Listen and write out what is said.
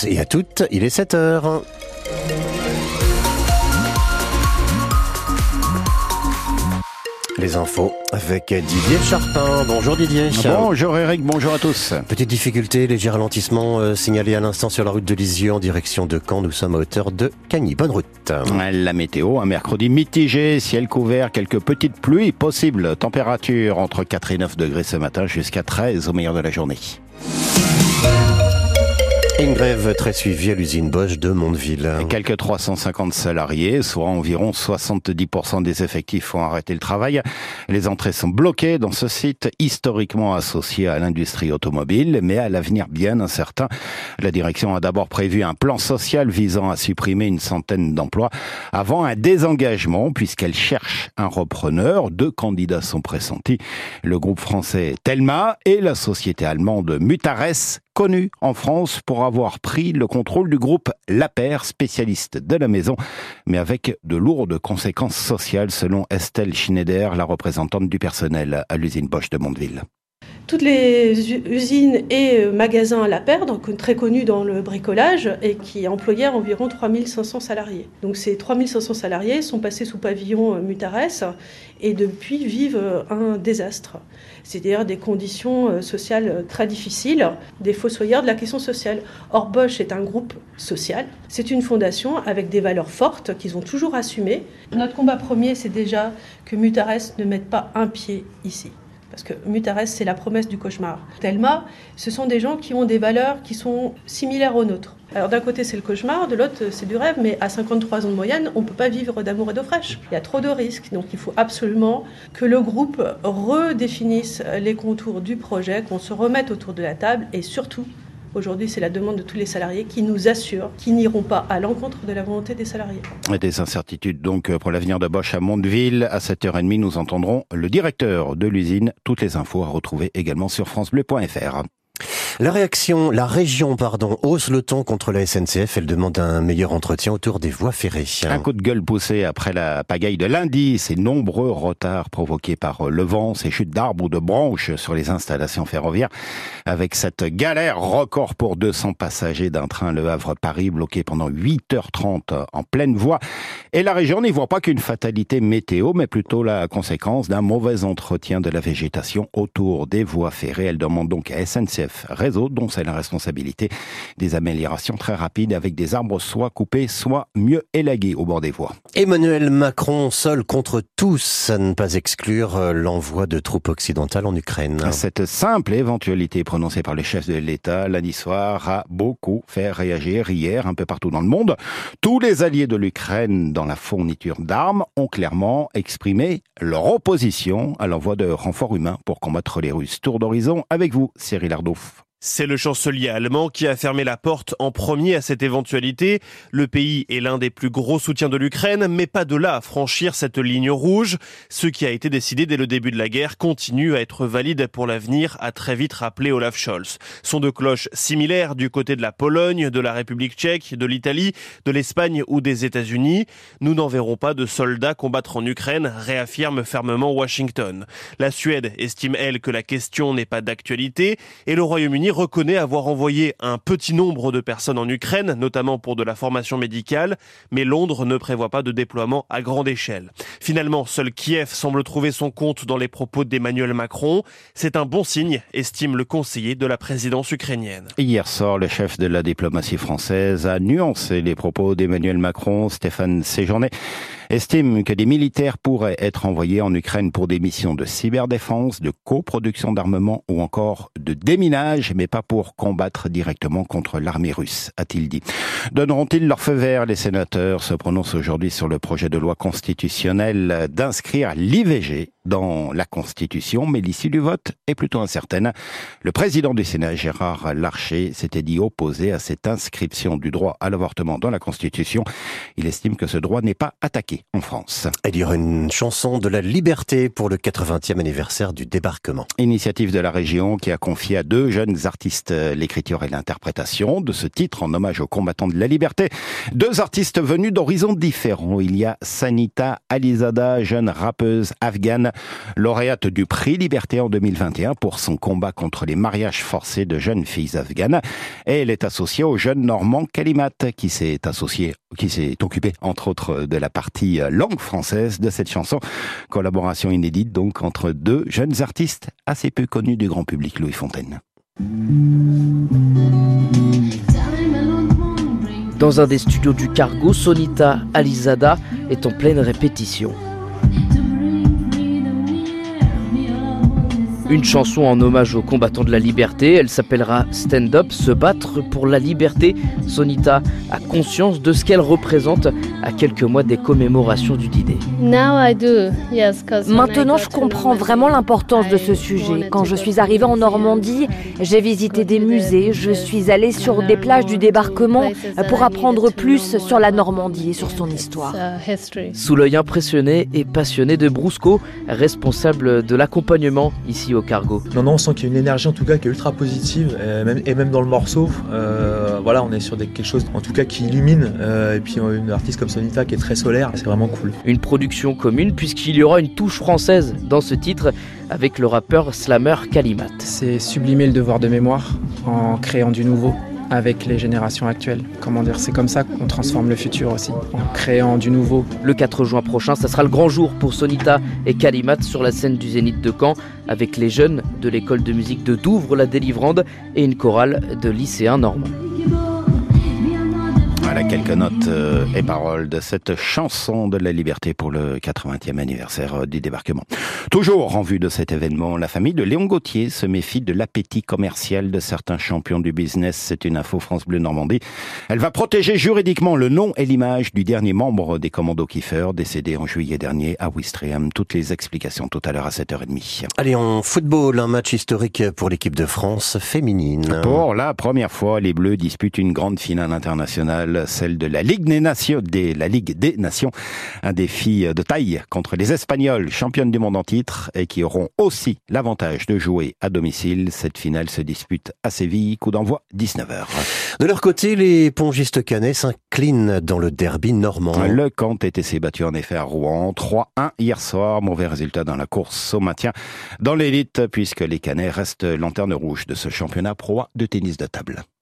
tous et à toutes, il est 7 heures. Les infos avec Didier Charpin. Bonjour Didier. Bonjour Eric, bonjour à tous. Petite difficulté, léger ralentissement euh, signalé à l'instant sur la route de Lisieux en direction de Caen. Nous sommes à hauteur de Cagny. Bonne route. La météo, un mercredi mitigé, ciel couvert, quelques petites pluies possibles. Température entre 4 et 9 degrés ce matin jusqu'à 13 au meilleur de la journée. Une grève très suivie à l'usine Bosch de Mondeville. quelques 350 salariés, soit environ 70% des effectifs ont arrêté le travail. Les entrées sont bloquées dans ce site historiquement associé à l'industrie automobile, mais à l'avenir bien incertain. La direction a d'abord prévu un plan social visant à supprimer une centaine d'emplois avant un désengagement puisqu'elle cherche un repreneur. Deux candidats sont pressentis. Le groupe français Telma et la société allemande Mutares connu en France pour avoir pris le contrôle du groupe La spécialiste de la maison, mais avec de lourdes conséquences sociales selon Estelle Schneider, la représentante du personnel à l'usine Bosch de Mondeville toutes les usines et euh, magasins à la paire, très connus dans le bricolage, et qui employaient environ 3500 salariés. Donc ces 3500 salariés sont passés sous pavillon euh, Mutares et depuis vivent euh, un désastre, c'est-à-dire des conditions sociales très difficiles, des fossoyeurs de la question sociale. Or Bosch est un groupe social, c'est une fondation avec des valeurs fortes qu'ils ont toujours assumées. Notre combat premier, c'est déjà que Mutares ne mette pas un pied ici parce que Mutares, c'est la promesse du cauchemar. Telma, ce sont des gens qui ont des valeurs qui sont similaires aux nôtres. Alors d'un côté c'est le cauchemar, de l'autre c'est du rêve, mais à 53 ans de moyenne, on ne peut pas vivre d'amour et d'eau fraîche. Il y a trop de risques, donc il faut absolument que le groupe redéfinisse les contours du projet, qu'on se remette autour de la table et surtout Aujourd'hui, c'est la demande de tous les salariés qui nous assurent qu'ils n'iront pas à l'encontre de la volonté des salariés. des incertitudes donc pour l'avenir de Bosch à Mondeville. À 7h30, nous entendrons le directeur de l'usine. Toutes les infos à retrouver également sur francebleu.fr. La réaction, la région, pardon, hausse le ton contre la SNCF. Elle demande un meilleur entretien autour des voies ferrées. Un coup de gueule poussé après la pagaille de lundi. Ces nombreux retards provoqués par le vent, ces chutes d'arbres ou de branches sur les installations ferroviaires. Avec cette galère record pour 200 passagers d'un train Le Havre-Paris bloqué pendant 8h30 en pleine voie. Et la région n'y voit pas qu'une fatalité météo, mais plutôt la conséquence d'un mauvais entretien de la végétation autour des voies ferrées. Elle demande donc à SNCF réseau dont c'est la responsabilité. Des améliorations très rapides avec des arbres soit coupés, soit mieux élagués au bord des voies. Emmanuel Macron seul contre tous, à ne pas exclure euh, l'envoi de troupes occidentales en Ukraine. Cette simple éventualité prononcée par les chefs de l'État lundi soir a beaucoup fait réagir hier un peu partout dans le monde. Tous les alliés de l'Ukraine dans la fourniture d'armes ont clairement exprimé leur opposition à l'envoi de renforts humains pour combattre les Russes. Tour d'horizon avec vous, Cyril Ardouf. C'est le chancelier allemand qui a fermé la porte en premier à cette éventualité. Le pays est l'un des plus gros soutiens de l'Ukraine, mais pas de là à franchir cette ligne rouge. Ce qui a été décidé dès le début de la guerre continue à être valide pour l'avenir, a très vite rappelé Olaf Scholz. Sont de cloches similaires du côté de la Pologne, de la République tchèque, de l'Italie, de l'Espagne ou des États-Unis. Nous n'en verrons pas de soldats combattre en Ukraine, réaffirme fermement Washington. La Suède estime, elle, que la question n'est pas d'actualité et le Royaume-Uni reconnaît avoir envoyé un petit nombre de personnes en Ukraine, notamment pour de la formation médicale, mais Londres ne prévoit pas de déploiement à grande échelle. Finalement, seul Kiev semble trouver son compte dans les propos d'Emmanuel Macron. C'est un bon signe, estime le conseiller de la présidence ukrainienne. Hier soir, le chef de la diplomatie française a nuancé les propos d'Emmanuel Macron, Stéphane Séjourné estime que des militaires pourraient être envoyés en Ukraine pour des missions de cyberdéfense, de coproduction d'armement ou encore de déminage, mais pas pour combattre directement contre l'armée russe, a-t-il dit. Donneront-ils leur feu vert Les sénateurs? Se prononcent aujourd'hui sur le projet de loi constitutionnelle d'inscrire l'IVG dans la Constitution, mais l'issue du vote est plutôt incertaine. Le président du Sénat, Gérard Larcher, s'était dit opposé à cette inscription du droit à l'avortement dans la Constitution. Il estime que ce droit n'est pas attaqué en France. Il y aura une chanson de la liberté pour le 80e anniversaire du débarquement. Initiative de la région qui a confié à deux jeunes artistes l'écriture et l'interprétation de ce titre en hommage aux combattants de la liberté. Deux artistes venus d'horizons différents. Il y a Sanita Alizada, jeune rappeuse afghane, Lauréate du prix Liberté en 2021 pour son combat contre les mariages forcés de jeunes filles afghanes. Et elle est associée au jeune Normand Kalimat qui s'est qui s'est occupé entre autres de la partie langue française de cette chanson. Collaboration inédite donc entre deux jeunes artistes assez peu connus du grand public, Louis Fontaine. Dans un des studios du cargo, Sonita Alizada est en pleine répétition. Une chanson en hommage aux combattants de la liberté, elle s'appellera Stand Up, se battre pour la liberté. Sonita a conscience de ce qu'elle représente à quelques mois des commémorations du D-Day. Maintenant, je comprends vraiment l'importance de ce sujet. Quand je suis arrivée en Normandie, j'ai visité des musées, je suis allée sur des plages du débarquement pour apprendre plus sur la Normandie et sur son histoire. Sous l'œil impressionné et passionné de Brusco, responsable de l'accompagnement ici au cargo. Non, non, on sent qu'il y a une énergie en tout cas qui est ultra positive et même, et même dans le morceau. Euh, voilà, on est sur des, quelque chose en tout cas qui illumine euh, et puis une artiste comme Sonita qui est très solaire, c'est vraiment cool. Une production commune puisqu'il y aura une touche française dans ce titre avec le rappeur slammer Kalimat. C'est sublimer le devoir de mémoire en créant du nouveau avec les générations actuelles. Comment dire, c'est comme ça qu'on transforme le futur aussi, en créant du nouveau. Le 4 juin prochain, ça sera le grand jour pour Sonita et Kalimat sur la scène du Zénith de Caen avec les jeunes de l'école de musique de Douvres, la Délivrande et une chorale de lycéens normands. Voilà quelques notes euh, et paroles de cette chanson de la liberté pour le 80e anniversaire euh, du débarquement. Toujours en vue de cet événement, la famille de Léon Gauthier se méfie de l'appétit commercial de certains champions du business. C'est une info France Bleu Normandie. Elle va protéger juridiquement le nom et l'image du dernier membre des commandos Kiefer, décédé en juillet dernier à Ouistreham. Toutes les explications tout à l'heure à 7h30. Allez, en football, un match historique pour l'équipe de France féminine. Pour la première fois, les Bleus disputent une grande finale internationale celle de la Ligue des Nations, des, la Ligue des Nations, un défi de taille contre les Espagnols, championnes du monde en titre, et qui auront aussi l'avantage de jouer à domicile. Cette finale se dispute à Séville, coup d'envoi 19h. De leur côté, les pongistes canets s'inclinent dans le derby normand. Le camp s'est battu en effet à Rouen, 3-1 hier soir, mauvais résultat dans la course au maintien dans l'élite, puisque les canets restent lanterne rouge de ce championnat pro de tennis de table.